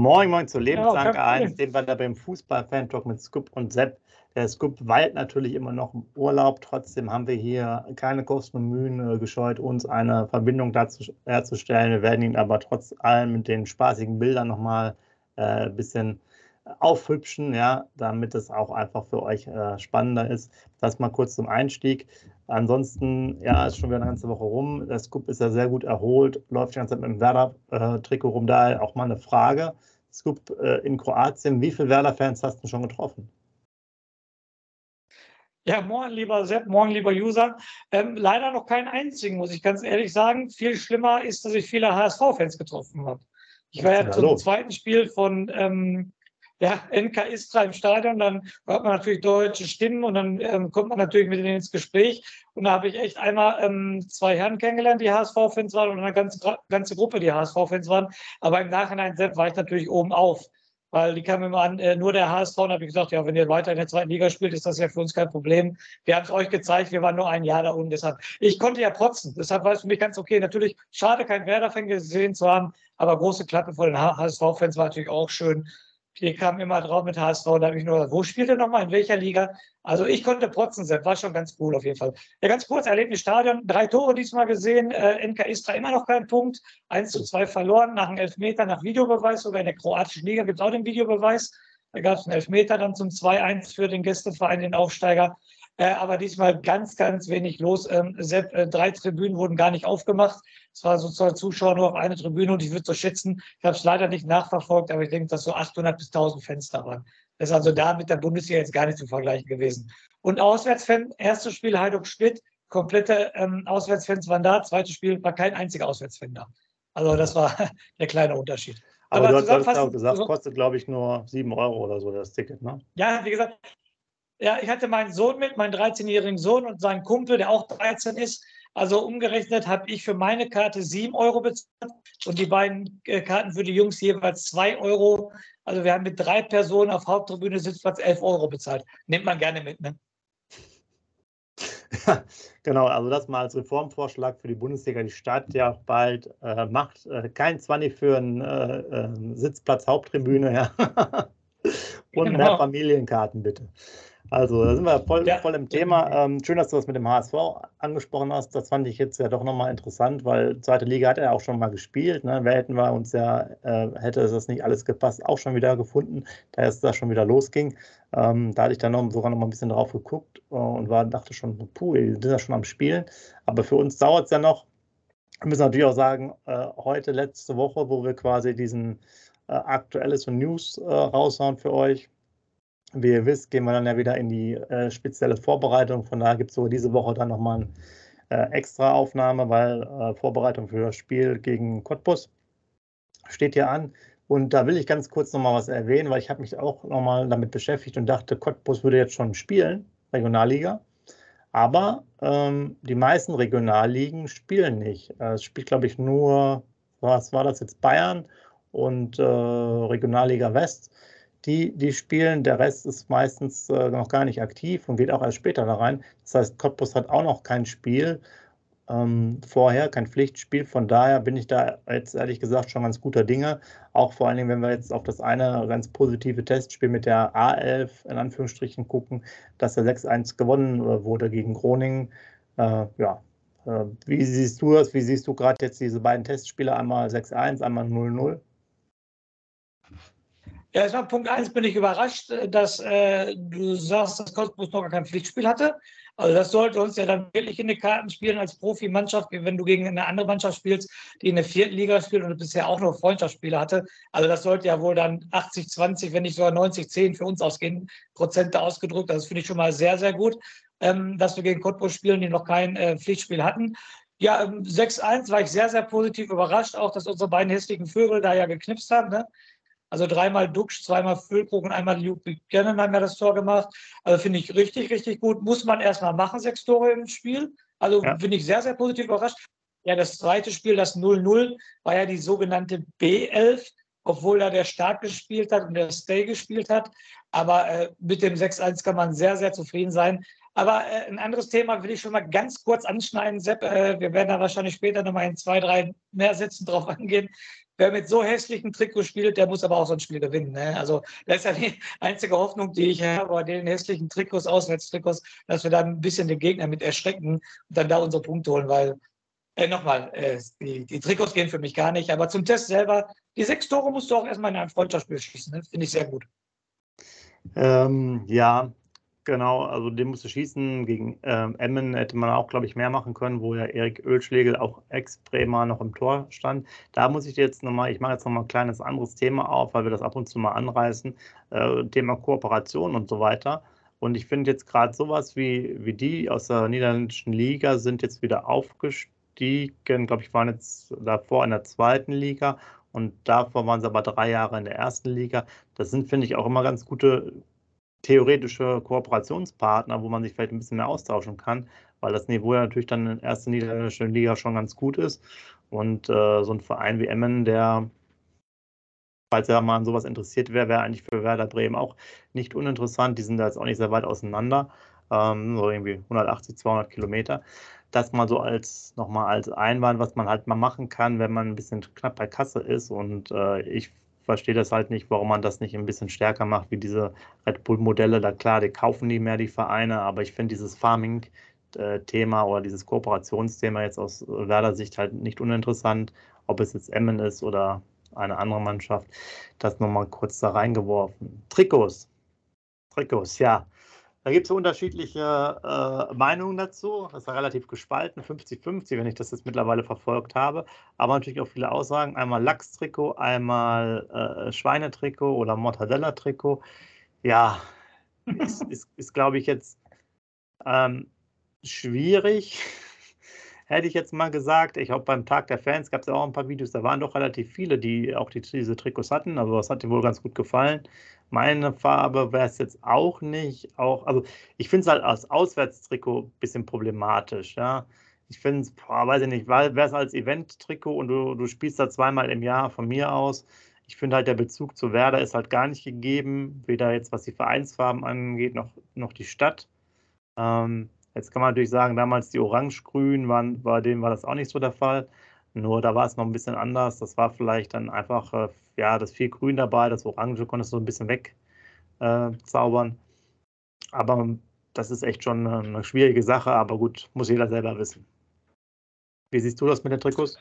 Moin, moin zur Lebensanke ja, 1, den wir da beim Fußball-Fan-Talk mit Scoop und Sepp. Der Scoop weilt natürlich immer noch im Urlaub. Trotzdem haben wir hier keine Kosten und Mühen äh, gescheut, uns eine Verbindung dazu herzustellen. Wir werden ihn aber trotz allem mit den spaßigen Bildern nochmal äh, ein bisschen aufhübschen, ja, damit es auch einfach für euch äh, spannender ist. Das mal kurz zum Einstieg. Ansonsten, ja, ist schon wieder eine ganze Woche rum. Der Scoop ist ja sehr gut erholt, läuft die ganze Zeit mit dem Werder-Trikot rum. Daher auch mal eine Frage. Scoop äh, in Kroatien, wie viele Werder-Fans hast du schon getroffen? Ja, morgen lieber Sepp, morgen lieber User. Ähm, leider noch keinen einzigen, muss ich ganz ehrlich sagen. Viel schlimmer ist, dass ich viele HSV-Fans getroffen habe. Ich war ja zum zweiten Spiel von ähm, ja, NK Istra im Stadion, dann hört man natürlich deutsche Stimmen und dann ähm, kommt man natürlich mit denen ins Gespräch. Und da habe ich echt einmal ähm, zwei Herren kennengelernt, die HSV-Fans waren und eine ganze, ganze Gruppe, die HSV-Fans waren. Aber im Nachhinein selbst war ich natürlich oben auf. Weil die kamen immer an, äh, nur der HSV, und habe ich gesagt, ja, wenn ihr weiter in der zweiten Liga spielt, ist das ja für uns kein Problem. Wir haben es euch gezeigt, wir waren nur ein Jahr da unten. Deshalb, ich konnte ja protzen. Deshalb war es für mich ganz okay. Natürlich schade, kein Werder-Fan gesehen zu haben, aber große Klappe vor den HSV-Fans war natürlich auch schön die kamen immer drauf mit HSV. Da habe ich nur gesagt, wo spielt er nochmal? In welcher Liga? Also ich konnte protzen, Sepp. War schon ganz cool auf jeden Fall. Ja, ganz kurz, Erlebnis Stadion. Drei Tore diesmal gesehen. Äh, NK Istra immer noch kein Punkt. 1 zu 2 verloren nach einem Elfmeter, nach Videobeweis. Sogar in der kroatischen Liga gibt es auch den Videobeweis. Da gab es einen Elfmeter dann zum 2-1 für den Gästeverein, den Aufsteiger. Äh, aber diesmal ganz, ganz wenig los. Ähm, Sepp, äh, drei Tribünen wurden gar nicht aufgemacht. Es war sozusagen Zuschauer nur auf eine Tribüne und ich würde so schätzen, ich habe es leider nicht nachverfolgt, aber ich denke, dass so 800 bis 1000 Fenster waren. Das ist also da mit der Bundesliga jetzt gar nicht zu vergleichen gewesen. Und Auswärtsfan, erstes Spiel Heiduk Schmidt, komplette ähm, Auswärtsfans waren da, zweites Spiel war kein einziger Auswärtsfan da. Also das war der kleine Unterschied. Aber, aber du hast auch gesagt, kostet glaube ich nur 7 Euro oder so das Ticket, ne? Ja, wie gesagt, ja, ich hatte meinen Sohn mit, meinen 13-jährigen Sohn und seinen Kumpel, der auch 13 ist. Also umgerechnet habe ich für meine Karte 7 Euro bezahlt und die beiden äh, Karten für die Jungs jeweils 2 Euro. Also wir haben mit drei Personen auf Haupttribüne Sitzplatz 11 Euro bezahlt. Nimmt man gerne mit, ne? Ja, genau, also das mal als Reformvorschlag für die Bundesliga. Die Stadt ja auch bald äh, macht äh, kein 20 für einen äh, äh, Sitzplatz Haupttribüne, ja. Und genau. mehr Familienkarten bitte. Also da sind wir voll, ja. voll im Thema. Ähm, schön, dass du das mit dem HSV angesprochen hast. Das fand ich jetzt ja doch nochmal interessant, weil zweite Liga hat er ja auch schon mal gespielt. Ne? Wer hätten wir uns ja, äh, hätte das nicht alles gepasst, auch schon wieder gefunden, da es da schon wieder losging. Ähm, da hatte ich dann noch, sogar noch mal ein bisschen drauf geguckt äh, und war, dachte schon, puh, die sind ja schon am Spielen. Aber für uns dauert es ja noch. Wir müssen natürlich auch sagen, äh, heute, letzte Woche, wo wir quasi diesen äh, Aktuelles und News äh, raushauen für euch, wie ihr wisst, gehen wir dann ja wieder in die äh, spezielle Vorbereitung. Von daher gibt es so diese Woche dann nochmal eine äh, extra Aufnahme, weil äh, Vorbereitung für das Spiel gegen Cottbus steht hier an. Und da will ich ganz kurz nochmal was erwähnen, weil ich habe mich auch nochmal damit beschäftigt und dachte, Cottbus würde jetzt schon spielen, Regionalliga. Aber ähm, die meisten Regionalligen spielen nicht. Äh, es spielt, glaube ich, nur, was war das jetzt, Bayern und äh, Regionalliga West die, die spielen. Der Rest ist meistens äh, noch gar nicht aktiv und geht auch erst später da rein. Das heißt, Cottbus hat auch noch kein Spiel ähm, vorher, kein Pflichtspiel. Von daher bin ich da jetzt ehrlich gesagt schon ganz guter Dinge. Auch vor allen Dingen, wenn wir jetzt auf das eine ganz positive Testspiel mit der A11 in Anführungsstrichen gucken, dass der 6-1 gewonnen äh, wurde gegen Groningen. Äh, ja, äh, wie siehst du das? Wie siehst du gerade jetzt diese beiden Testspiele? Einmal 6-1, einmal 0-0? Ja, erstmal Punkt 1 bin ich überrascht, äh, dass äh, du sagst, dass Cottbus noch gar kein Pflichtspiel hatte. Also das sollte uns ja dann wirklich in die Karten spielen als Profimannschaft, wenn du gegen eine andere Mannschaft spielst, die in der vierten Liga spielt und bisher auch nur Freundschaftsspiele hatte. Also das sollte ja wohl dann 80, 20, wenn nicht sogar 90, 10 für uns ausgehen, Prozente ausgedrückt. Das finde ich schon mal sehr, sehr gut, ähm, dass wir gegen Cottbus spielen, die noch kein äh, Pflichtspiel hatten. Ja, 6-1 ähm, war ich sehr, sehr positiv überrascht, auch dass unsere beiden hässlichen Vögel da ja geknipst haben. Ne? Also dreimal Duxch, zweimal Füllkrug und einmal Luke Buchanan haben ja das Tor gemacht. Also finde ich richtig, richtig gut. Muss man erstmal machen, sechs Tore im Spiel. Also ja. bin ich sehr, sehr positiv überrascht. Ja, das zweite Spiel, das 0-0, war ja die sogenannte B11, obwohl da der Start gespielt hat und der Stay gespielt hat. Aber äh, mit dem 6-1 kann man sehr, sehr zufrieden sein. Aber äh, ein anderes Thema will ich schon mal ganz kurz anschneiden, Sepp. Äh, wir werden da wahrscheinlich später nochmal in zwei, drei mehr Sätzen drauf angehen. Wer mit so hässlichen Trikots spielt, der muss aber auch so ein Spiel gewinnen. Ne? Also das ist ja die einzige Hoffnung, die ich habe bei den hässlichen Trikots, Auswärtstrikots, dass wir dann ein bisschen den Gegner mit erschrecken und dann da unsere Punkte holen, weil äh, nochmal, äh, die, die, Trikots gehen für mich gar nicht, aber zum Test selber, die sechs Tore musst du auch erstmal in einem Freundschaftsspiel schießen. Ne? Finde ich sehr gut. Ähm, ja, genau. Also den musste schießen. Gegen ähm, Emmen hätte man auch, glaube ich, mehr machen können, wo ja Erik Ölschlegel, auch Ex-Bremer, noch im Tor stand. Da muss ich jetzt nochmal, ich mache jetzt nochmal ein kleines anderes Thema auf, weil wir das ab und zu mal anreißen. Äh, Thema Kooperation und so weiter. Und ich finde jetzt gerade sowas wie, wie die aus der niederländischen Liga sind jetzt wieder aufgestiegen. Glaube ich, waren jetzt davor in der zweiten Liga und davor waren sie aber drei Jahre in der ersten Liga. Das sind, finde ich, auch immer ganz gute theoretische Kooperationspartner, wo man sich vielleicht ein bisschen mehr austauschen kann, weil das Niveau ja natürlich dann in der ersten niederländischen Liga schon ganz gut ist. Und äh, so ein Verein wie Emmen, der, falls er mal an sowas interessiert wäre, wäre eigentlich für Werder Bremen auch nicht uninteressant. Die sind da jetzt auch nicht sehr weit auseinander, ähm, so irgendwie 180, 200 Kilometer das mal so als nochmal als Einwand, was man halt mal machen kann, wenn man ein bisschen knapp bei Kasse ist. Und äh, ich verstehe das halt nicht, warum man das nicht ein bisschen stärker macht, wie diese Red Bull-Modelle. Da klar, die kaufen nie mehr die Vereine, aber ich finde dieses Farming-Thema oder dieses Kooperationsthema jetzt aus Werder Sicht halt nicht uninteressant, ob es jetzt Emmen ist oder eine andere Mannschaft. Das nochmal kurz da reingeworfen. Trikots. Trikots, ja. Da gibt es unterschiedliche äh, Meinungen dazu. Das ist ja relativ gespalten, 50-50, wenn ich das jetzt mittlerweile verfolgt habe. Aber natürlich auch viele Aussagen. Einmal Lachstrikot, einmal äh, Schweinetrikot oder Mortadella-Trikot. Ja, ist, ist, ist glaube ich, jetzt ähm, schwierig. Hätte ich jetzt mal gesagt. Ich glaube, beim Tag der Fans gab es ja auch ein paar Videos. Da waren doch relativ viele, die auch die, diese Trikots hatten. Also, das hat dir wohl ganz gut gefallen. Meine Farbe wäre es jetzt auch nicht. Auch, also ich finde es halt als Auswärtstrikot ein bisschen problematisch. Ja. Ich finde es, weiß ich nicht, wäre es als Event-Trikot und du, du spielst da zweimal im Jahr von mir aus. Ich finde halt, der Bezug zu Werder ist halt gar nicht gegeben, weder jetzt was die Vereinsfarben angeht, noch, noch die Stadt. Ähm, jetzt kann man natürlich sagen, damals die Orange-Grün waren, bei denen war das auch nicht so der Fall. Nur da war es noch ein bisschen anders. Das war vielleicht dann einfach, äh, ja, das viel Grün dabei, das Orange konntest du so ein bisschen wegzaubern. Äh, aber das ist echt schon eine schwierige Sache, aber gut, muss jeder selber wissen. Wie siehst du das mit den Trikots?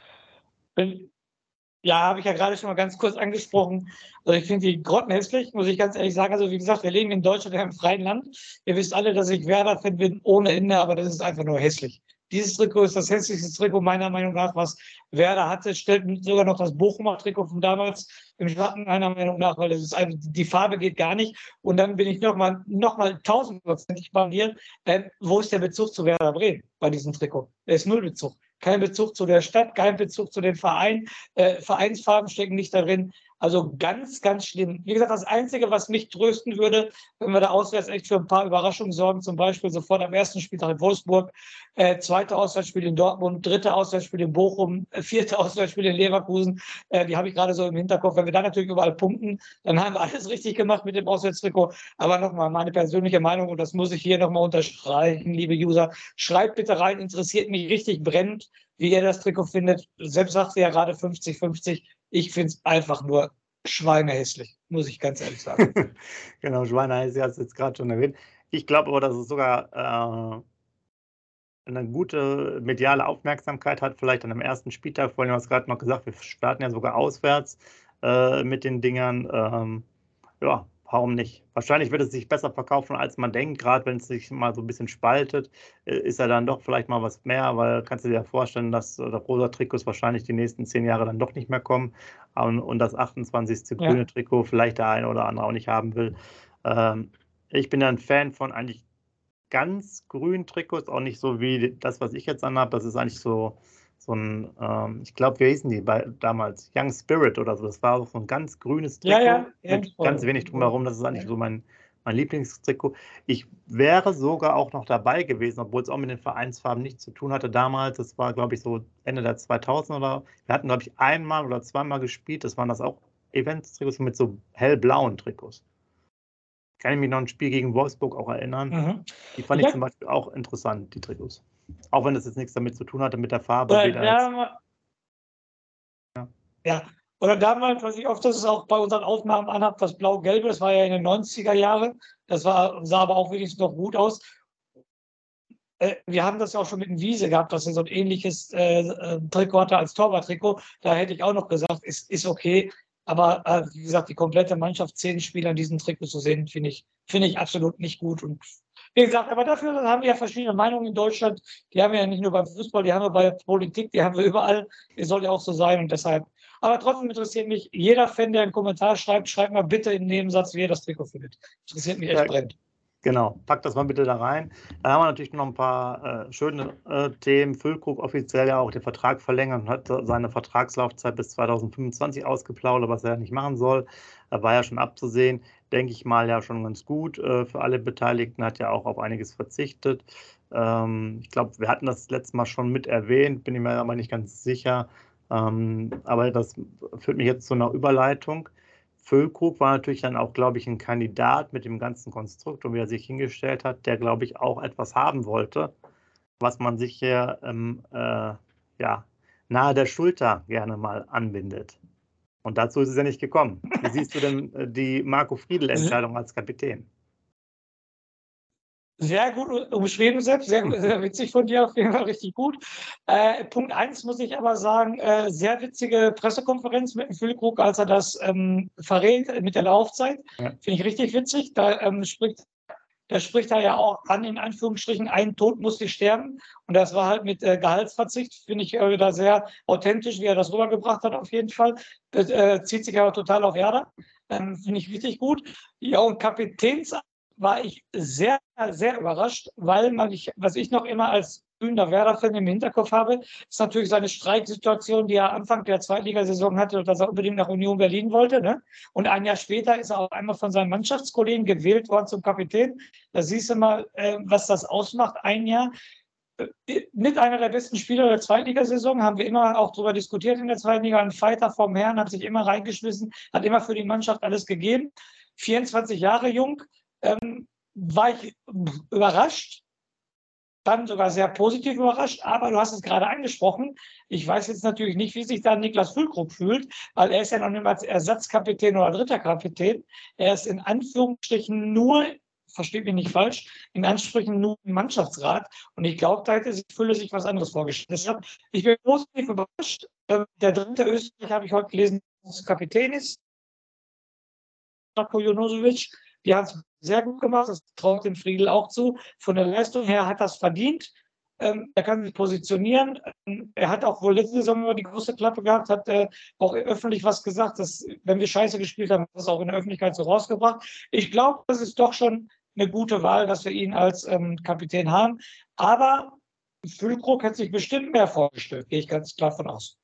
Ja, habe ich ja gerade schon mal ganz kurz angesprochen. Also ich finde die grottenhässlich, muss ich ganz ehrlich sagen. Also wie gesagt, wir leben in Deutschland in einem freien Land. Ihr wisst alle, dass ich Werder-Fan bin ohne Ende, aber das ist einfach nur hässlich. Dieses Trikot ist das hässlichste Trikot meiner Meinung nach, was Werder hatte. Stellt sogar noch das Bochumer Trikot von damals im Schatten meiner Meinung nach, weil ist einfach, die Farbe geht gar nicht. Und dann bin ich nochmal noch mal tausendprozentig bei dir. Äh, wo ist der Bezug zu Werder Bremen bei diesem Trikot? Er ist null Bezug. Kein Bezug zu der Stadt, kein Bezug zu den Vereinen. Äh, Vereinsfarben stecken nicht darin. Also ganz, ganz schlimm. Wie gesagt, das Einzige, was mich trösten würde, wenn wir da auswärts echt für ein paar Überraschungen sorgen, zum Beispiel sofort am ersten Spieltag in Wolfsburg, äh, zweite Auswärtsspiel in Dortmund, dritte Auswärtsspiel in Bochum, äh, vierte Auswärtsspiel in Leverkusen, äh, die habe ich gerade so im Hinterkopf. Wenn wir da natürlich überall punkten, dann haben wir alles richtig gemacht mit dem Auswärtstrikot. Aber nochmal meine persönliche Meinung, und das muss ich hier nochmal unterstreichen, liebe User, schreibt bitte rein, interessiert mich richtig brennend, wie ihr das Trikot findet. Selbst sagt ihr ja gerade 50-50. Ich finde es einfach nur schweinehässlich, muss ich ganz ehrlich sagen. genau, schweinehässlich hast du jetzt gerade schon erwähnt. Ich glaube aber, dass es sogar äh, eine gute mediale Aufmerksamkeit hat, vielleicht an dem ersten Spieltag. Vorhin hast du gerade noch gesagt, wir starten ja sogar auswärts äh, mit den Dingern. Ähm, ja, warum nicht? Wahrscheinlich wird es sich besser verkaufen, als man denkt, gerade wenn es sich mal so ein bisschen spaltet, äh, ist ja dann doch vielleicht mal was mehr, weil kannst du dir ja vorstellen, dass äh, das rosa Trikots wahrscheinlich die nächsten zehn Jahre dann doch nicht mehr kommen und, das 28. Ja. grüne Trikot vielleicht der eine oder andere auch nicht haben will. Ähm, ich bin ja ein Fan von eigentlich ganz grünen Trikots, auch nicht so wie das, was ich jetzt anhabe. Das ist eigentlich so, so ein, ähm, ich glaube, wie hießen die bei, damals? Young Spirit oder so. Das war so ein ganz grünes Trikot ja, ja, mit ganz wenig drumherum. Das ist eigentlich so mein, mein Lieblingstrikot. Ich wäre sogar auch noch dabei gewesen, obwohl es auch mit den Vereinsfarben nichts zu tun hatte damals. Das war, glaube ich, so Ende der 2000 oder wir hatten, glaube ich, einmal oder zweimal gespielt. Das waren das auch Events-Trikots mit so hellblauen Trikots. kann ich mich noch an ein Spiel gegen Wolfsburg auch erinnern. Mhm. Die fand ja. ich zum Beispiel auch interessant, die Trikots. Auch wenn das jetzt nichts damit zu tun hatte mit der Farbe. Oder, ja, ja. ja, oder damals, was ich oft das ist auch bei unseren Aufnahmen anhabe, das Blau-Gelbe, das war ja in den 90er Jahren. Das war, sah aber auch wenigstens noch gut aus. Äh, wir haben das ja auch schon mit dem Wiese gehabt, dass er so ein ähnliches äh, äh Trikot hatte als Torwarttrikot. Da hätte ich auch noch gesagt, ist, ist okay. Aber äh, wie gesagt, die komplette Mannschaft, zehn Spieler in diesem Trikot zu sehen, finde ich, finde ich absolut nicht gut. Und wie gesagt, aber dafür haben wir ja verschiedene Meinungen in Deutschland. Die haben wir ja nicht nur beim Fußball, die haben wir bei Politik, die haben wir überall. Die soll ja auch so sein. Und deshalb aber trotzdem interessiert mich jeder Fan, der einen Kommentar schreibt, schreibt mal bitte im Nebensatz, wie er das Trikot findet. Interessiert mich echt ja, brennend. Genau, packt das mal bitte da rein. Dann haben wir natürlich noch ein paar äh, schöne äh, Themen. Füllkrug offiziell ja auch den Vertrag verlängert und hat seine Vertragslaufzeit bis 2025 ausgeplaudert, was er nicht machen soll. Da war ja schon abzusehen. Denke ich mal ja schon ganz gut äh, für alle Beteiligten. Hat ja auch auf einiges verzichtet. Ähm, ich glaube, wir hatten das letzte Mal schon mit erwähnt, bin ich mir aber nicht ganz sicher. Ähm, aber das führt mich jetzt zu einer Überleitung. Füllkrug war natürlich dann auch, glaube ich, ein Kandidat mit dem ganzen Konstrukt und wie er sich hingestellt hat, der, glaube ich, auch etwas haben wollte, was man sich hier ähm, äh, ja, nahe der Schulter gerne mal anbindet. Und dazu ist es ja nicht gekommen. Wie siehst du denn äh, die Marco Friedl-Entscheidung als Kapitän? Sehr gut umschrieben, selbst. Sehr, sehr, witzig von dir, auf jeden Fall richtig gut. Äh, Punkt eins muss ich aber sagen, äh, sehr witzige Pressekonferenz mit dem Füllkrug, als er das ähm, verrät mit der Laufzeit. Ja. Finde ich richtig witzig. Da ähm, spricht da spricht er ja auch an, in Anführungsstrichen, ein Tod musste sterben. Und das war halt mit äh, Gehaltsverzicht, finde ich äh, da sehr authentisch, wie er das rübergebracht hat, auf jeden Fall. Das äh, zieht sich aber total auf Werder. Ähm, finde ich richtig gut. Ja, und Kapitäns war ich sehr, sehr überrascht, weil man, ich, was ich noch immer als grüner Werder-Fan im Hinterkopf habe, ist natürlich seine Streiksituation, die er Anfang der Zweitligasaison hatte, dass er unbedingt nach Union Berlin wollte. Ne? Und ein Jahr später ist er auf einmal von seinen Mannschaftskollegen gewählt worden zum Kapitän. Da siehst du mal, äh, was das ausmacht, ein Jahr. Äh, mit einer der besten Spieler der Zweitligasaison haben wir immer auch darüber diskutiert in der zweiten Liga. Ein Fighter vom Herrn hat sich immer reingeschmissen, hat immer für die Mannschaft alles gegeben. 24 Jahre jung, ähm, war ich überrascht, dann sogar sehr positiv überrascht. Aber du hast es gerade angesprochen. Ich weiß jetzt natürlich nicht, wie sich da Niklas Füllkrug fühlt, weil er ist ja noch nicht mal Ersatzkapitän oder dritter Kapitän. Er ist in Anführungsstrichen nur, versteht mich nicht falsch, in Anführungsstrichen nur im Mannschaftsrat. Und ich glaube, da hätte sich Fülle sich was anderes vorgestellt. Deshalb, ich bin positiv überrascht. Ähm, der dritte Österreich habe ich heute gelesen, dass Kapitän ist. Darko Jonosovic. Die haben es sehr gut gemacht, das traut dem Friedel auch zu. Von der Leistung her hat das verdient. Ähm, er kann sich positionieren. Ähm, er hat auch wohl letzte Saison über die große Klappe gehabt, hat äh, auch öffentlich was gesagt, dass wenn wir Scheiße gespielt haben, das auch in der Öffentlichkeit so rausgebracht. Ich glaube, das ist doch schon eine gute Wahl, dass wir ihn als ähm, Kapitän haben. Aber Füllkrug hat sich bestimmt mehr vorgestellt, gehe ich ganz klar von aus.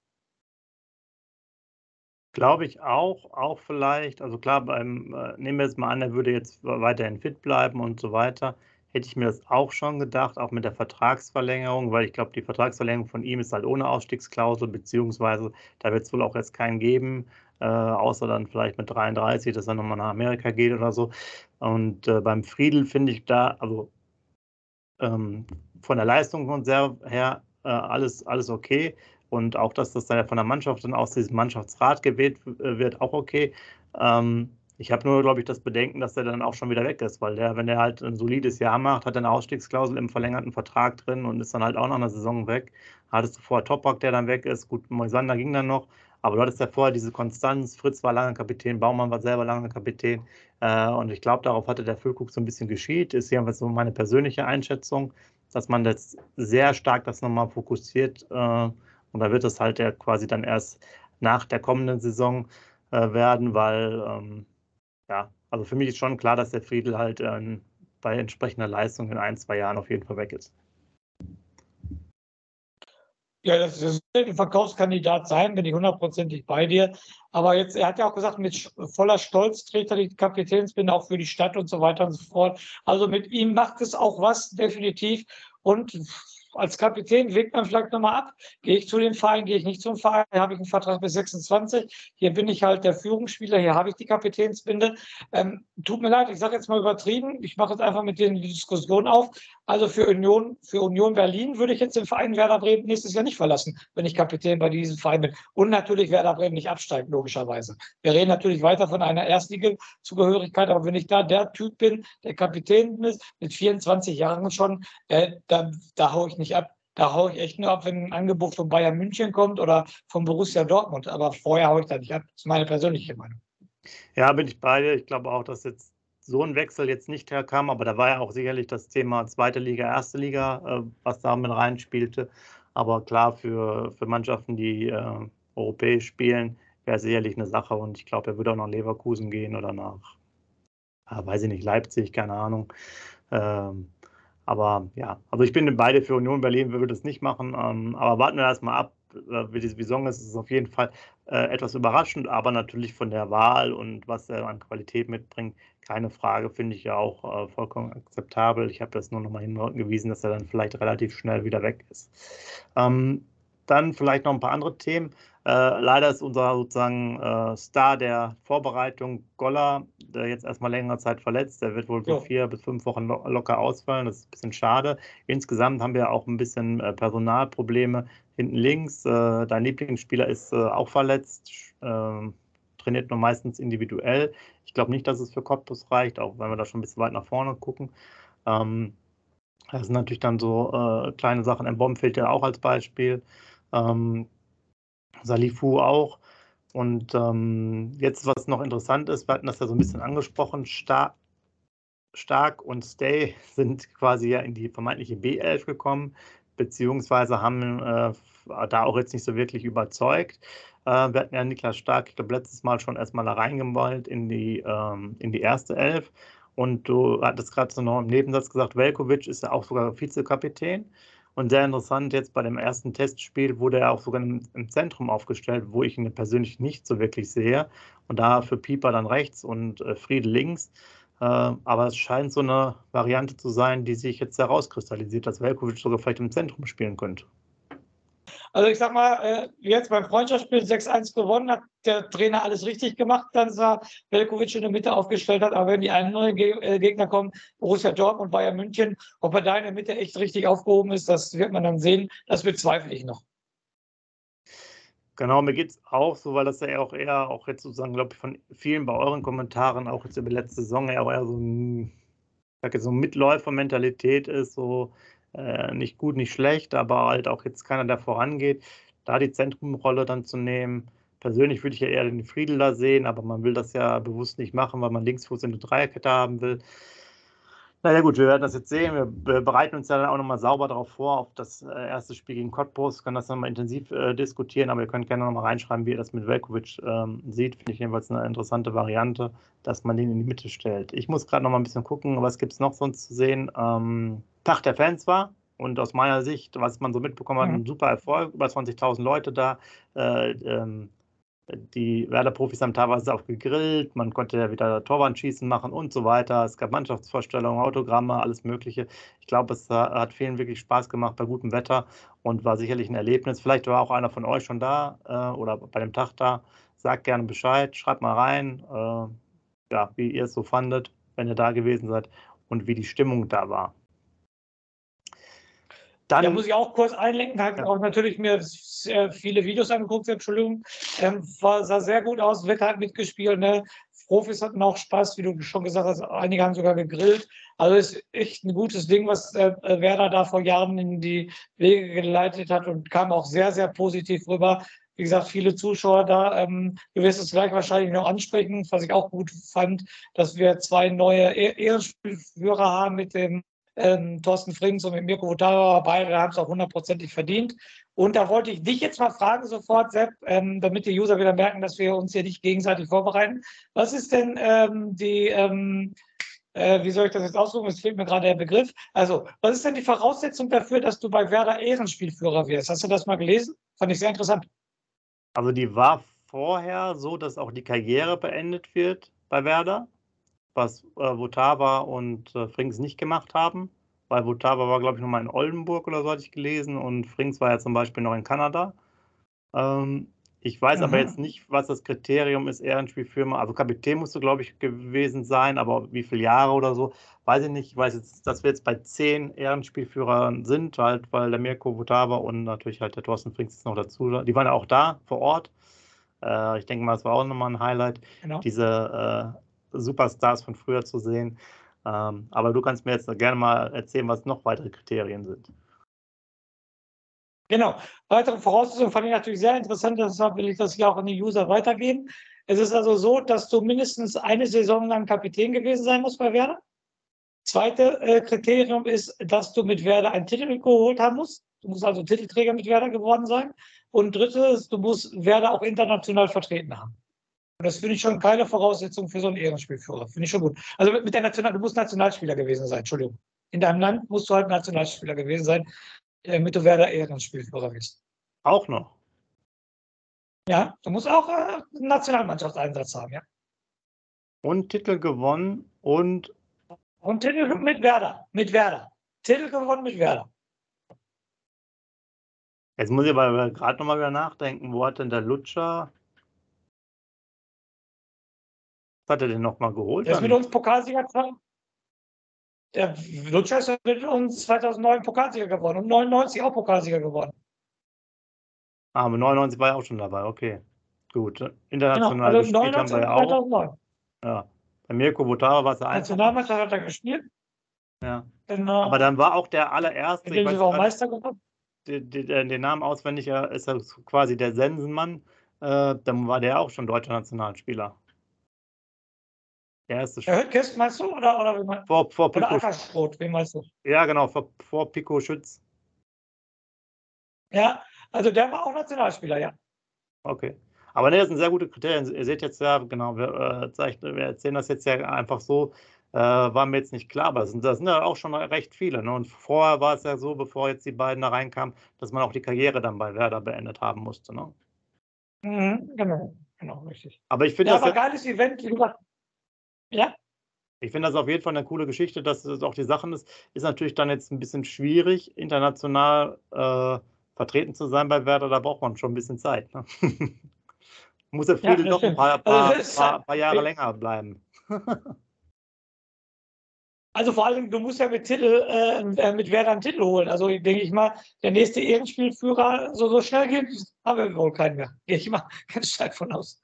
Glaube ich auch, auch vielleicht. Also klar, beim, äh, nehmen wir jetzt mal an, er würde jetzt weiterhin fit bleiben und so weiter. Hätte ich mir das auch schon gedacht, auch mit der Vertragsverlängerung, weil ich glaube, die Vertragsverlängerung von ihm ist halt ohne Ausstiegsklausel, beziehungsweise da wird es wohl auch jetzt keinen geben, äh, außer dann vielleicht mit 33, dass er nochmal nach Amerika geht oder so. Und äh, beim Friedel finde ich da, also ähm, von der Leistung her äh, alles, alles okay. Und auch, dass das dann von der Mannschaft dann aus diesem Mannschaftsrat gewählt äh, wird, auch okay. Ähm, ich habe nur, glaube ich, das Bedenken, dass der dann auch schon wieder weg ist, weil der, wenn der halt ein solides Jahr macht, hat er eine Ausstiegsklausel im verlängerten Vertrag drin und ist dann halt auch nach einer Saison weg. Hattest du vorher Topak, der dann weg ist. Gut, Moisander ging dann noch, aber du hattest ja vorher diese Konstanz. Fritz war lange Kapitän, Baumann war selber lange Kapitän. Äh, und ich glaube, darauf hatte der Füllkrug so ein bisschen geschielt. Ist jedenfalls so meine persönliche Einschätzung, dass man das sehr stark das nochmal fokussiert. Äh, und da wird es halt ja quasi dann erst nach der kommenden Saison äh, werden, weil ähm, ja, also für mich ist schon klar, dass der Friedel halt äh, bei entsprechender Leistung in ein, zwei Jahren auf jeden Fall weg ist. Ja, das, wird ein Verkaufskandidat sein, bin ich hundertprozentig bei dir. Aber jetzt, er hat ja auch gesagt, mit voller Stolz trägt er die Kapitänsbinde auch für die Stadt und so weiter und so fort. Also mit ihm macht es auch was, definitiv. Und als Kapitän wägt man vielleicht nochmal ab. Gehe ich zu dem Verein, gehe ich nicht zum Verein, habe ich einen Vertrag bis 26. Hier bin ich halt der Führungsspieler, hier habe ich die Kapitänsbinde. Ähm, tut mir leid, ich sage jetzt mal übertrieben. Ich mache jetzt einfach mit denen die Diskussion auf. Also für Union, für Union Berlin würde ich jetzt den Verein Werder Bremen nächstes Jahr nicht verlassen, wenn ich Kapitän bei diesem Verein bin. Und natürlich Werder Bremen nicht absteigt, logischerweise. Wir reden natürlich weiter von einer Erstligazugehörigkeit, aber wenn ich da der Typ bin, der Kapitän ist, mit 24 Jahren schon, äh, da, da haue ich nicht ab. Da haue ich echt nur ab, wenn ein Angebot von Bayern München kommt oder von Borussia Dortmund. Aber vorher haue ich da nicht ab. Das ist meine persönliche Meinung. Ja, bin ich bei dir. Ich glaube auch, dass jetzt so ein Wechsel jetzt nicht herkam, aber da war ja auch sicherlich das Thema zweite Liga, erste Liga, äh, was da mit reinspielte. Aber klar, für, für Mannschaften, die äh, europäisch spielen, wäre sicherlich eine Sache. Und ich glaube, er würde auch nach Leverkusen gehen oder nach, äh, weiß ich nicht, Leipzig, keine Ahnung. Ähm, aber ja, also ich bin beide für Union Berlin, wir würden das nicht machen. Ähm, aber warten wir erstmal ab, wie die Saison ist. Es ist auf jeden Fall äh, etwas überraschend, aber natürlich von der Wahl und was er an Qualität mitbringt, keine Frage, finde ich ja auch äh, vollkommen akzeptabel. Ich habe das nur noch mal hingewiesen, dass er dann vielleicht relativ schnell wieder weg ist. Ähm, dann vielleicht noch ein paar andere Themen. Äh, leider ist unser sozusagen äh, Star der Vorbereitung, Goller, jetzt erstmal längere Zeit verletzt. Der wird wohl so vier bis fünf Wochen lo locker ausfallen. Das ist ein bisschen schade. Insgesamt haben wir auch ein bisschen äh, Personalprobleme hinten links. Äh, dein Lieblingsspieler ist äh, auch verletzt, ähm, trainiert nur meistens individuell. Ich glaube nicht, dass es für Cottbus reicht, auch wenn wir da schon ein bisschen weit nach vorne gucken. Ähm, das sind natürlich dann so kleine Sachen. Ein Bomb fehlt ja auch als Beispiel. Ähm, Salifu auch. Und ähm, jetzt, was noch interessant ist, wir hatten das ja so ein bisschen angesprochen, Star Stark und Stay sind quasi ja in die vermeintliche B11 gekommen, beziehungsweise haben äh, da auch jetzt nicht so wirklich überzeugt. Äh, wir hatten ja Niklas Stark, ich glaube, letztes Mal schon erstmal da reingemollt in die, ähm, in die erste Elf. Und du hattest gerade so noch im Nebensatz gesagt, Velkovic ist ja auch sogar Vizekapitän. Und sehr interessant, jetzt bei dem ersten Testspiel wurde er auch sogar im, Zentrum aufgestellt, wo ich ihn persönlich nicht so wirklich sehe. Und da für Pieper dann rechts und äh, Friede links. Äh, aber es scheint so eine Variante zu sein, die sich jetzt herauskristallisiert, dass Velkovic sogar vielleicht im Zentrum spielen könnte. Also ich sag mal, äh, jetzt beim Freundschaftsspiel 6-1 gewonnen, hat der Trainer alles richtig gemacht, dann sah Velkovic in der Mitte aufgestellt hat. Aber wenn die neuen äh, Gegner kommen, Borussia Dortmund, Bayern München, ob er da in der Mitte echt richtig aufgehoben ist, das wird man dann sehen. Das bezweifle ich noch. Genau, mir geht es auch so, weil das ja auch eher, auch jetzt sozusagen, glaube ich, von vielen bei euren Kommentaren, auch jetzt über letzte Saison, auch eher so ein, so Mitläufer-Mentalität ist, so äh, nicht gut, nicht schlecht, aber halt auch jetzt keiner, der vorangeht, da die Zentrumrolle dann zu nehmen. Persönlich würde ich ja eher den Friedel da sehen, aber man will das ja bewusst nicht machen, weil man Linksfuß in der Dreierkette haben will. Naja gut, wir werden das jetzt sehen. Wir bereiten uns ja dann auch nochmal sauber darauf vor, auf das äh, erste Spiel gegen Cottbus, können das nochmal intensiv äh, diskutieren, aber ihr könnt gerne nochmal reinschreiben, wie ihr das mit Velkovic ähm, sieht. Finde ich jedenfalls eine interessante Variante, dass man den in die Mitte stellt. Ich muss gerade nochmal ein bisschen gucken, was gibt es noch sonst zu sehen. Ähm, Tag der Fans war. Und aus meiner Sicht, was man so mitbekommen hat, ein super Erfolg, über 20.000 Leute da. Äh, ähm, die Werder-Profis haben teilweise auch gegrillt, man konnte ja wieder Torwandschießen machen und so weiter. Es gab Mannschaftsvorstellungen, Autogramme, alles Mögliche. Ich glaube, es hat vielen wirklich Spaß gemacht bei gutem Wetter und war sicherlich ein Erlebnis. Vielleicht war auch einer von euch schon da äh, oder bei dem Tag da. Sagt gerne Bescheid, schreibt mal rein, äh, ja, wie ihr es so fandet, wenn ihr da gewesen seid und wie die Stimmung da war. Dann da muss ich auch kurz einlenken, habe ja. auch natürlich mir sehr viele Videos angeguckt, Entschuldigung. Ähm, war, sah sehr gut aus, Wetter hat mitgespielt. Ne? Profis hatten auch Spaß, wie du schon gesagt hast. Einige haben sogar gegrillt. Also ist echt ein gutes Ding, was äh, Werder da vor Jahren in die Wege geleitet hat und kam auch sehr, sehr positiv rüber. Wie gesagt, viele Zuschauer da. Ähm, du wirst es gleich wahrscheinlich noch ansprechen, was ich auch gut fand, dass wir zwei neue Ehrenspielführer haben mit dem ähm, Thorsten Frings und mit Mirko Votara, beide haben es auch hundertprozentig verdient. Und da wollte ich dich jetzt mal fragen sofort, Sepp, ähm, damit die User wieder merken, dass wir uns hier nicht gegenseitig vorbereiten. Was ist denn ähm, die, ähm, äh, wie soll ich das jetzt ausdrücken? Es fehlt mir gerade der Begriff. Also, was ist denn die Voraussetzung dafür, dass du bei Werder Ehrenspielführer wirst? Hast du das mal gelesen? Fand ich sehr interessant. Also, die war vorher so, dass auch die Karriere beendet wird bei Werder was äh, Votava und äh, Frings nicht gemacht haben. weil Votava war, glaube ich, nochmal in Oldenburg oder so, hatte ich gelesen. Und Frings war ja zum Beispiel noch in Kanada. Ähm, ich weiß mhm. aber jetzt nicht, was das Kriterium ist, Ehrenspielfirma. Also Kapitän musst du, glaube ich, gewesen sein, aber wie viele Jahre oder so, weiß ich nicht. Ich weiß jetzt, dass wir jetzt bei zehn Ehrenspielführern sind, halt, weil der Mirko Votava und natürlich halt der Thorsten Frings ist noch dazu. Die waren ja auch da vor Ort. Äh, ich denke mal, das war auch nochmal ein Highlight, genau. diese äh, Superstars von früher zu sehen. Ähm, aber du kannst mir jetzt gerne mal erzählen, was noch weitere Kriterien sind. Genau. Weitere Voraussetzungen fand ich natürlich sehr interessant, deshalb will ich das hier auch an die User weitergeben. Es ist also so, dass du mindestens eine Saison lang Kapitän gewesen sein musst bei Werder. Zweite äh, Kriterium ist, dass du mit Werder einen Titel geholt haben musst. Du musst also Titelträger mit Werder geworden sein. Und drittes, du musst Werder auch international vertreten haben. Und das finde ich schon keine Voraussetzung für so einen Ehrenspielführer. Finde ich schon gut. Also mit der National, du musst Nationalspieler gewesen sein, Entschuldigung. In deinem Land musst du halt Nationalspieler gewesen sein damit du Werder Ehrenspielführer bist. Auch noch? Ja, du musst auch äh, Nationalmannschaftseinsatz haben, ja. Und Titel gewonnen und. Und Titel mit Werder. Mit Werder. Titel gewonnen mit Werder. Jetzt muss ich aber gerade nochmal wieder nachdenken, wo hat denn der Lutscher. Hat er denn nochmal geholt? Der ist mit uns Pokalsieger der Lutscher ist mit uns 2009 Pokalsieger geworden und 99 auch Pokalsieger geworden. Ah, aber 99 war ja auch schon dabei, okay. Gut. International genau, also gespielt haben wir ja auch. 2009. Ja. Bei Mirko Butara war es der Einzige. Nationalmannschaft hat er gespielt. Ja. Genau. aber dann war auch der allererste. Den ich auch Meister geworden. Den, den, den, Namen auswendig ist er quasi der Sensenmann. Äh, dann war der auch schon deutscher Nationalspieler. Der erste Der Höttges meinst du? Oder, oder, wie mein, vor, vor oder Ackersbrot, wie meinst du? Ja, genau, vor, vor Pico Schütz. Ja, also der war auch Nationalspieler, ja. Okay. Aber ne, das sind sehr gute Kriterien. Ihr seht jetzt ja, genau, wir, äh, wir erzählen das jetzt ja einfach so, äh, war mir jetzt nicht klar, aber das sind, das sind ja auch schon recht viele. Ne? Und vorher war es ja so, bevor jetzt die beiden da reinkamen, dass man auch die Karriere dann bei Werder beendet haben musste. Ne? Mhm, genau, genau, richtig. Aber ich finde ja, das. Aber geiles Event, wie gesagt, ja. Ich finde das auf jeden Fall eine coole Geschichte, dass das auch die Sachen ist. Ist natürlich dann jetzt ein bisschen schwierig, international äh, vertreten zu sein bei Werder. Da braucht man schon ein bisschen Zeit. Ne? Muss der Friedel ja, doch ein paar, paar, also paar, paar Jahre länger bleiben. Also vor allem, du musst ja mit Titel, äh, äh, mit Werder einen Titel holen. Also denke ich mal, der nächste Ehrenspielführer, so, so schnell geht, haben wir wohl keinen mehr. Gehe ich mal ganz stark von aus.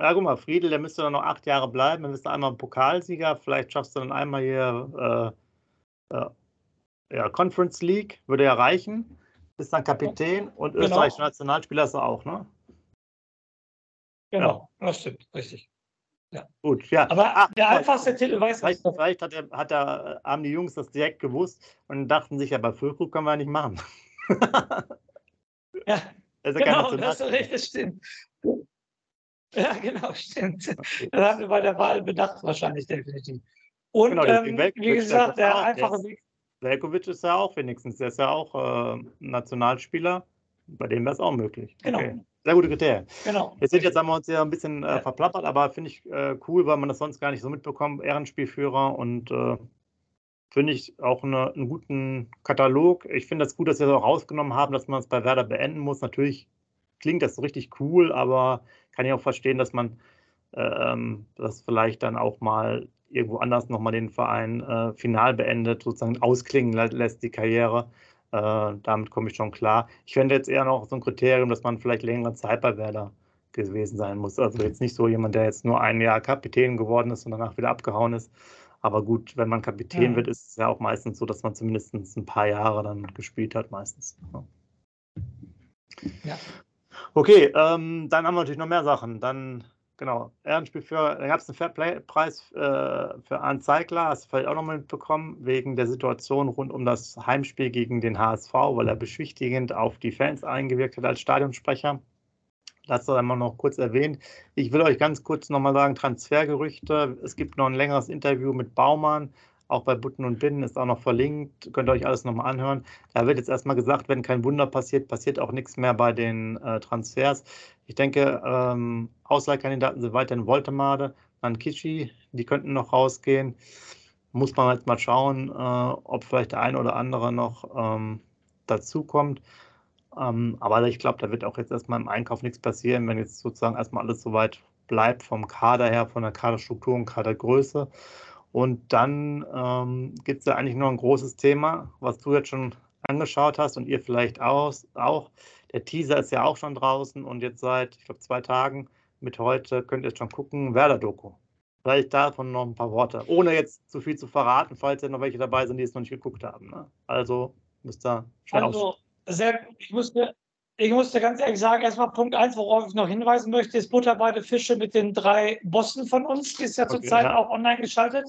Ja, guck mal, Friedel, der müsste dann noch acht Jahre bleiben. Dann bist du einmal Pokalsieger. Vielleicht schaffst du dann einmal hier äh, äh, ja, Conference League, würde ja reichen. Bist dann Kapitän und genau. österreichischer Nationalspieler ist er auch, ne? Genau, ja. das stimmt, richtig. Ja. Gut, ja. Aber Ach, der einfachste Titel weiß Vielleicht, vielleicht hat, er, hat er, haben die Jungs das direkt gewusst und dachten sich, ja, bei Füllkrug können wir ja nicht machen. ja, das genau, das, das stimmt. Ja, genau, stimmt. Das haben wir bei der Wahl bedacht, wahrscheinlich definitiv. Und genau, ähm, wie gesagt, der einfache Weg. Velkovic ist ja auch wenigstens, der ist ja auch äh, Nationalspieler. Bei dem wäre es auch möglich. Genau. Okay. Sehr gute Kriterien. Genau. Jetzt, jetzt haben wir uns ja ein bisschen äh, verplappert, aber finde ich äh, cool, weil man das sonst gar nicht so mitbekommt. Ehrenspielführer und äh, finde ich auch eine, einen guten Katalog. Ich finde das gut, dass wir das auch rausgenommen haben, dass man es bei Werder beenden muss. Natürlich klingt das so richtig cool, aber kann ich auch verstehen, dass man ähm, das vielleicht dann auch mal irgendwo anders nochmal den Verein äh, final beendet, sozusagen ausklingen lässt die Karriere. Äh, damit komme ich schon klar. Ich fände jetzt eher noch so ein Kriterium, dass man vielleicht längere Zeit bei Werder gewesen sein muss. Also jetzt nicht so jemand, der jetzt nur ein Jahr Kapitän geworden ist und danach wieder abgehauen ist. Aber gut, wenn man Kapitän ja. wird, ist es ja auch meistens so, dass man zumindest ein paar Jahre dann gespielt hat, meistens. Ja. Okay, ähm, dann haben wir natürlich noch mehr Sachen. Dann, genau, Ehrenspiel für, da gab es einen Fairplay-Preis äh, für Arndt Zeigler, hast du vielleicht auch noch mal mitbekommen, wegen der Situation rund um das Heimspiel gegen den HSV, weil er beschwichtigend auf die Fans eingewirkt hat als Stadionsprecher. Das sei mal noch kurz erwähnt. Ich will euch ganz kurz nochmal sagen, Transfergerüchte. Es gibt noch ein längeres Interview mit Baumann auch bei Butten und Binnen ist auch noch verlinkt. Könnt ihr euch alles nochmal anhören. Da wird jetzt erstmal gesagt, wenn kein Wunder passiert, passiert auch nichts mehr bei den äh, Transfers. Ich denke, ähm, Ausleihkandidaten sind weiterhin Voltemade, Nankichi, die könnten noch rausgehen. muss man jetzt mal schauen, äh, ob vielleicht der eine oder andere noch ähm, dazukommt. Ähm, aber ich glaube, da wird auch jetzt erstmal im Einkauf nichts passieren, wenn jetzt sozusagen erstmal alles soweit bleibt vom Kader her, von der Kaderstruktur und Kadergröße. Und dann ähm, gibt es ja eigentlich noch ein großes Thema, was du jetzt schon angeschaut hast und ihr vielleicht auch, auch. Der Teaser ist ja auch schon draußen und jetzt seit, ich glaube, zwei Tagen mit heute könnt ihr jetzt schon gucken, Werder-Doku. Vielleicht davon noch ein paar Worte, ohne jetzt zu viel zu verraten, falls ja noch welche dabei sind, die es noch nicht geguckt haben. Ne? Also müsst ihr schnell Also, sehr, ich musste, ich musste ganz ehrlich sagen, erstmal Punkt eins, worauf ich noch hinweisen möchte, ist Butter bei Fische mit den drei Bossen von uns. Die ist ja okay, zurzeit ja. auch online geschaltet.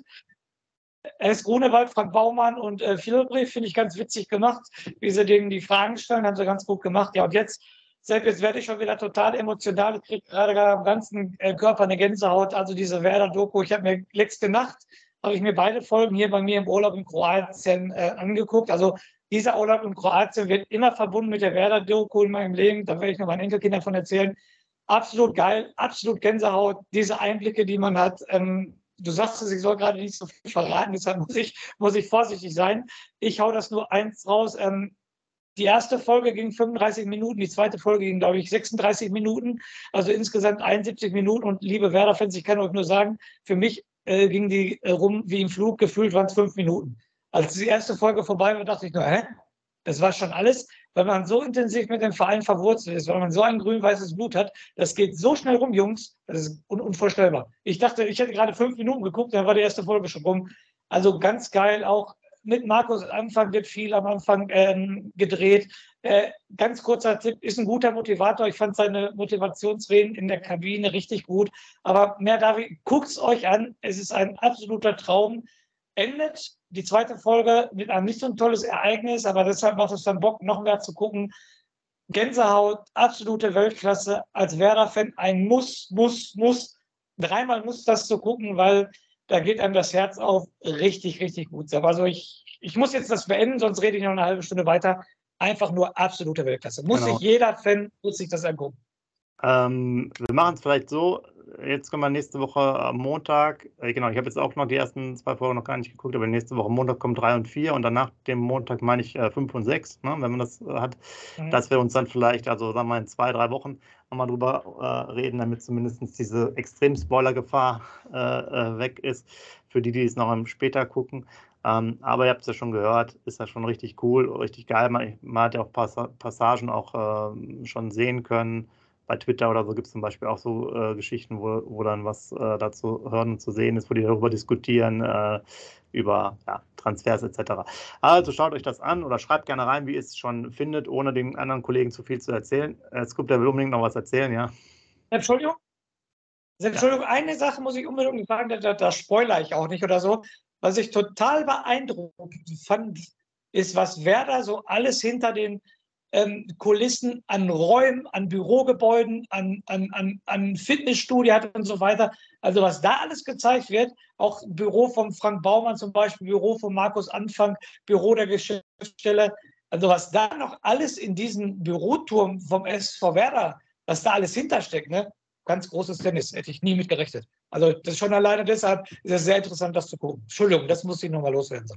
Er ist Grunewald, Frank Baumann und äh, Philipp finde ich ganz witzig gemacht, wie sie denen die Fragen stellen, haben sie ganz gut gemacht. Ja, und jetzt, selbst jetzt werde ich schon wieder total emotional. Ich kriege gerade am ganzen äh, Körper eine Gänsehaut. Also diese Werder-Doku. Ich habe mir letzte Nacht, habe ich mir beide Folgen hier bei mir im Urlaub in Kroatien äh, angeguckt. Also dieser Urlaub in Kroatien wird immer verbunden mit der Werder-Doku in meinem Leben. Da werde ich noch meinen Enkelkindern von erzählen. Absolut geil, absolut Gänsehaut. Diese Einblicke, die man hat. Ähm, du sagst es, ich soll gerade nicht so viel verraten, deshalb muss ich, muss ich vorsichtig sein. Ich hau das nur eins raus. Ähm, die erste Folge ging 35 Minuten, die zweite Folge ging, glaube ich, 36 Minuten, also insgesamt 71 Minuten. Und liebe Werder-Fans, ich kann euch nur sagen, für mich äh, ging die äh, rum wie im Flug, gefühlt waren es fünf Minuten. Als die erste Folge vorbei war, dachte ich nur, hä? Das war schon alles, weil man so intensiv mit dem Verein verwurzelt ist, weil man so ein grün-weißes Blut hat. Das geht so schnell rum, Jungs. Das ist un unvorstellbar. Ich dachte, ich hätte gerade fünf Minuten geguckt, dann war die erste Folge schon rum. Also ganz geil, auch mit Markus Anfang wird viel am Anfang ähm, gedreht. Äh, ganz kurzer Tipp, ist ein guter Motivator. Ich fand seine Motivationsreden in der Kabine richtig gut. Aber mehr David, guckt es euch an. Es ist ein absoluter Traum endet die zweite Folge mit einem nicht so ein tolles Ereignis, aber deshalb macht es dann Bock, noch mehr zu gucken. Gänsehaut, absolute Weltklasse. Als Werder-Fan ein Muss, Muss, Muss. Dreimal muss das zu gucken, weil da geht einem das Herz auf. Richtig, richtig gut. Also ich, ich muss jetzt das beenden, sonst rede ich noch eine halbe Stunde weiter. Einfach nur absolute Weltklasse. Muss genau. sich jeder Fan, muss sich das angucken. Ähm, wir machen es vielleicht so, jetzt kommen wir nächste Woche am Montag. Äh, genau, ich habe jetzt auch noch die ersten zwei Folgen noch gar nicht geguckt, aber nächste Woche Montag kommen drei und vier und danach dem Montag meine ich äh, fünf und sechs, ne, wenn man das äh, hat, mhm. dass wir uns dann vielleicht, also sagen wir in zwei, drei Wochen nochmal drüber äh, reden, damit zumindest diese Extrem-Spoiler-Gefahr äh, äh, weg ist, für die, die es noch später gucken. Ähm, aber ihr habt es ja schon gehört, ist ja schon richtig cool, richtig geil. Man, man hat ja auch Passagen auch ähm, schon sehen können bei Twitter oder so gibt es zum Beispiel auch so äh, Geschichten, wo, wo dann was äh, dazu hören und zu sehen ist, wo die darüber diskutieren, äh, über ja, Transfers etc. Also schaut euch das an oder schreibt gerne rein, wie ihr es schon findet, ohne den anderen Kollegen zu viel zu erzählen. Äh, Scoop, der will unbedingt noch was erzählen, ja. Entschuldigung? Entschuldigung, ja. eine Sache muss ich unbedingt sagen, da, da spoilere ich auch nicht oder so. Was ich total beeindruckend fand, ist, was Werder so alles hinter den ähm, Kulissen, an Räumen, an Bürogebäuden, an, an, an, an Fitnessstudio hat und so weiter. Also was da alles gezeigt wird, auch Büro von Frank Baumann zum Beispiel, Büro von Markus Anfang, Büro der Geschäftsstelle. Also was da noch alles in diesem Büroturm vom SV Werder, was da alles hintersteckt, ne? ganz großes Tennis, hätte ich nie mit gerechnet. Also das ist schon alleine deshalb ist es sehr interessant, das zu gucken. Entschuldigung, das muss ich nochmal loswerden.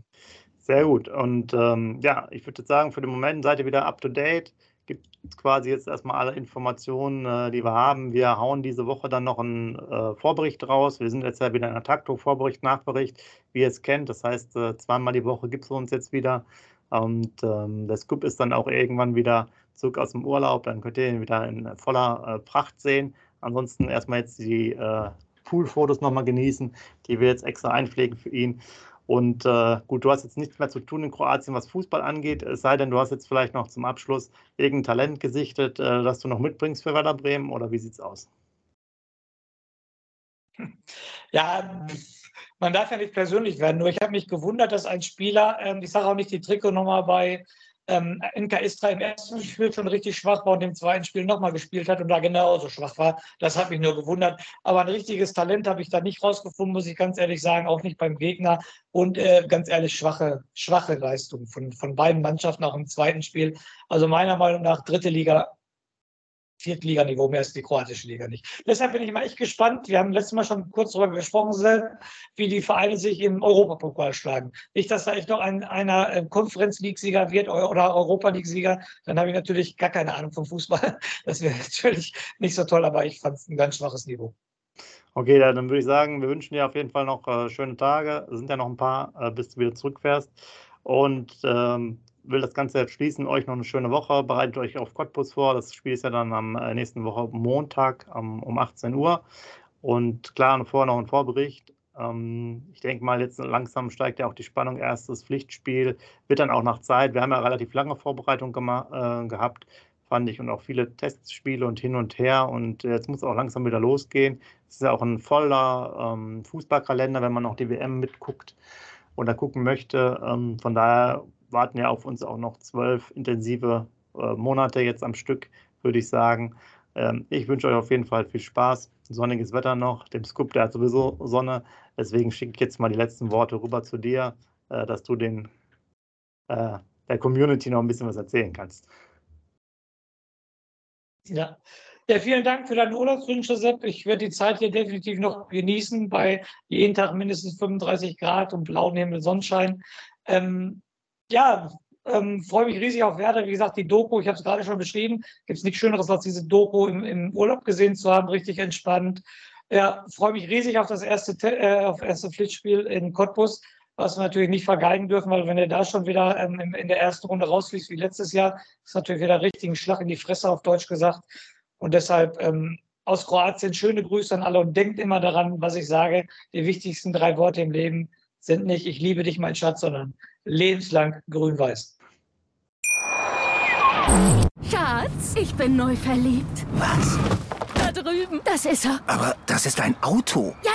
Sehr gut. Und ähm, ja, ich würde sagen, für den Moment seid ihr wieder up to date. Gibt quasi jetzt erstmal alle Informationen, äh, die wir haben. Wir hauen diese Woche dann noch einen äh, Vorbericht raus. Wir sind jetzt ja wieder in der Taktung, Vorbericht, Nachbericht, wie ihr es kennt. Das heißt, äh, zweimal die Woche gibt es uns jetzt wieder. Und ähm, der Scoop ist dann auch irgendwann wieder zurück aus dem Urlaub. Dann könnt ihr ihn wieder in voller äh, Pracht sehen. Ansonsten erstmal jetzt die äh, Poolfotos nochmal genießen, die wir jetzt extra einpflegen für ihn. Und äh, gut, du hast jetzt nichts mehr zu tun in Kroatien, was Fußball angeht, es sei denn, du hast jetzt vielleicht noch zum Abschluss irgendein Talent gesichtet, äh, das du noch mitbringst für Werder Bremen oder wie sieht es aus? Ja, man darf ja nicht persönlich werden, nur ich habe mich gewundert, dass ein Spieler, ähm, ich sage auch nicht die Trikotnummer bei ähm, NK Istra im ersten Spiel schon richtig schwach war und im zweiten Spiel nochmal gespielt hat und da genauso schwach war. Das hat mich nur gewundert. Aber ein richtiges Talent habe ich da nicht rausgefunden, muss ich ganz ehrlich sagen, auch nicht beim Gegner. Und äh, ganz ehrlich, schwache, schwache Leistung von, von beiden Mannschaften auch im zweiten Spiel. Also meiner Meinung nach dritte Liga Viertliganiveau, mehr ist die kroatische Liga nicht. Deshalb bin ich mal echt gespannt. Wir haben letztes Mal schon kurz darüber gesprochen, wie die Vereine sich im Europapokal schlagen. Nicht, dass da echt noch ein, einer äh, Conference League-Sieger wird oder Europa League-Sieger. Dann habe ich natürlich gar keine Ahnung vom Fußball. Das wäre natürlich nicht so toll, aber ich fand es ein ganz schwaches Niveau. Okay, dann würde ich sagen, wir wünschen dir auf jeden Fall noch äh, schöne Tage. Es sind ja noch ein paar, äh, bis du wieder zurückfährst. Und ähm, will das Ganze jetzt schließen. Euch noch eine schöne Woche. Bereitet euch auf Cottbus vor. Das Spiel ist ja dann am äh, nächsten Woche Montag um, um 18 Uhr. Und klar, vorher noch ein Vorbericht. Ähm, ich denke mal, jetzt langsam steigt ja auch die Spannung. Erstes Pflichtspiel wird dann auch nach Zeit. Wir haben ja relativ lange Vorbereitung äh, gehabt, fand ich, und auch viele Testspiele und hin und her. Und jetzt muss es auch langsam wieder losgehen. Es ist ja auch ein voller ähm, Fußballkalender, wenn man noch die WM mitguckt oder gucken möchte. Ähm, von daher warten ja auf uns auch noch zwölf intensive äh, Monate jetzt am Stück, würde ich sagen. Ähm, ich wünsche euch auf jeden Fall viel Spaß. Sonniges Wetter noch. Dem Scoop, der hat sowieso Sonne. Deswegen schicke ich jetzt mal die letzten Worte rüber zu dir, äh, dass du den, äh, der Community noch ein bisschen was erzählen kannst. Ja. Ja, vielen Dank für deine Urlaubswünsche, Sepp. Ich werde die Zeit hier definitiv noch genießen bei jeden Tag mindestens 35 Grad und blauen Himmel, Sonnenschein. Ähm, ja, ähm, freue mich riesig auf Werder. Wie gesagt, die Doku, ich habe es gerade schon beschrieben, gibt es nichts Schöneres, als diese Doku im, im, Urlaub gesehen zu haben, richtig entspannt. Ja, freue mich riesig auf das erste, äh, auf erste Pflichtspiel in Cottbus, was wir natürlich nicht vergeigen dürfen, weil wenn er da schon wieder ähm, in, in der ersten Runde rausfliegt wie letztes Jahr, ist natürlich wieder richtig ein Schlag in die Fresse, auf Deutsch gesagt. Und deshalb ähm, aus Kroatien schöne Grüße an alle und denkt immer daran, was ich sage. Die wichtigsten drei Worte im Leben sind nicht, ich liebe dich, mein Schatz, sondern lebenslang grün-weiß. Schatz, ich bin neu verliebt. Was? Da drüben. Das ist er. Aber das ist ein Auto. Ja,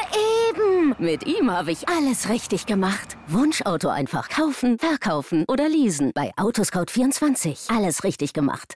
eben. Mit ihm habe ich alles richtig gemacht. Wunschauto einfach kaufen, verkaufen oder leasen. Bei Autoscout24. Alles richtig gemacht.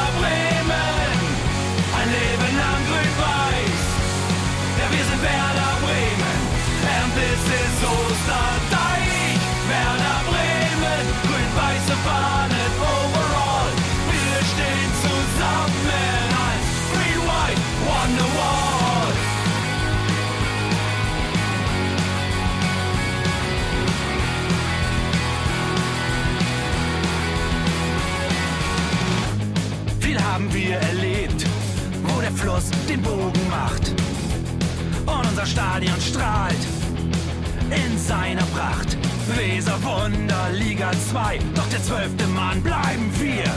Liga 2, doch der zwölfte Mann bleiben wir.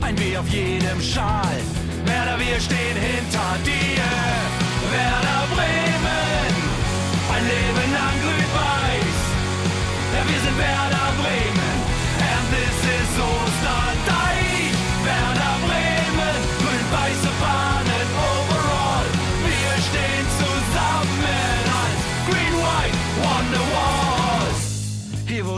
Ein W auf jedem Schal, Werder, wir stehen hinter dir. Werder Bremen, ein Leben lang grün-weiß. Ja, wir sind Werder Bremen, and this is Osterdeich.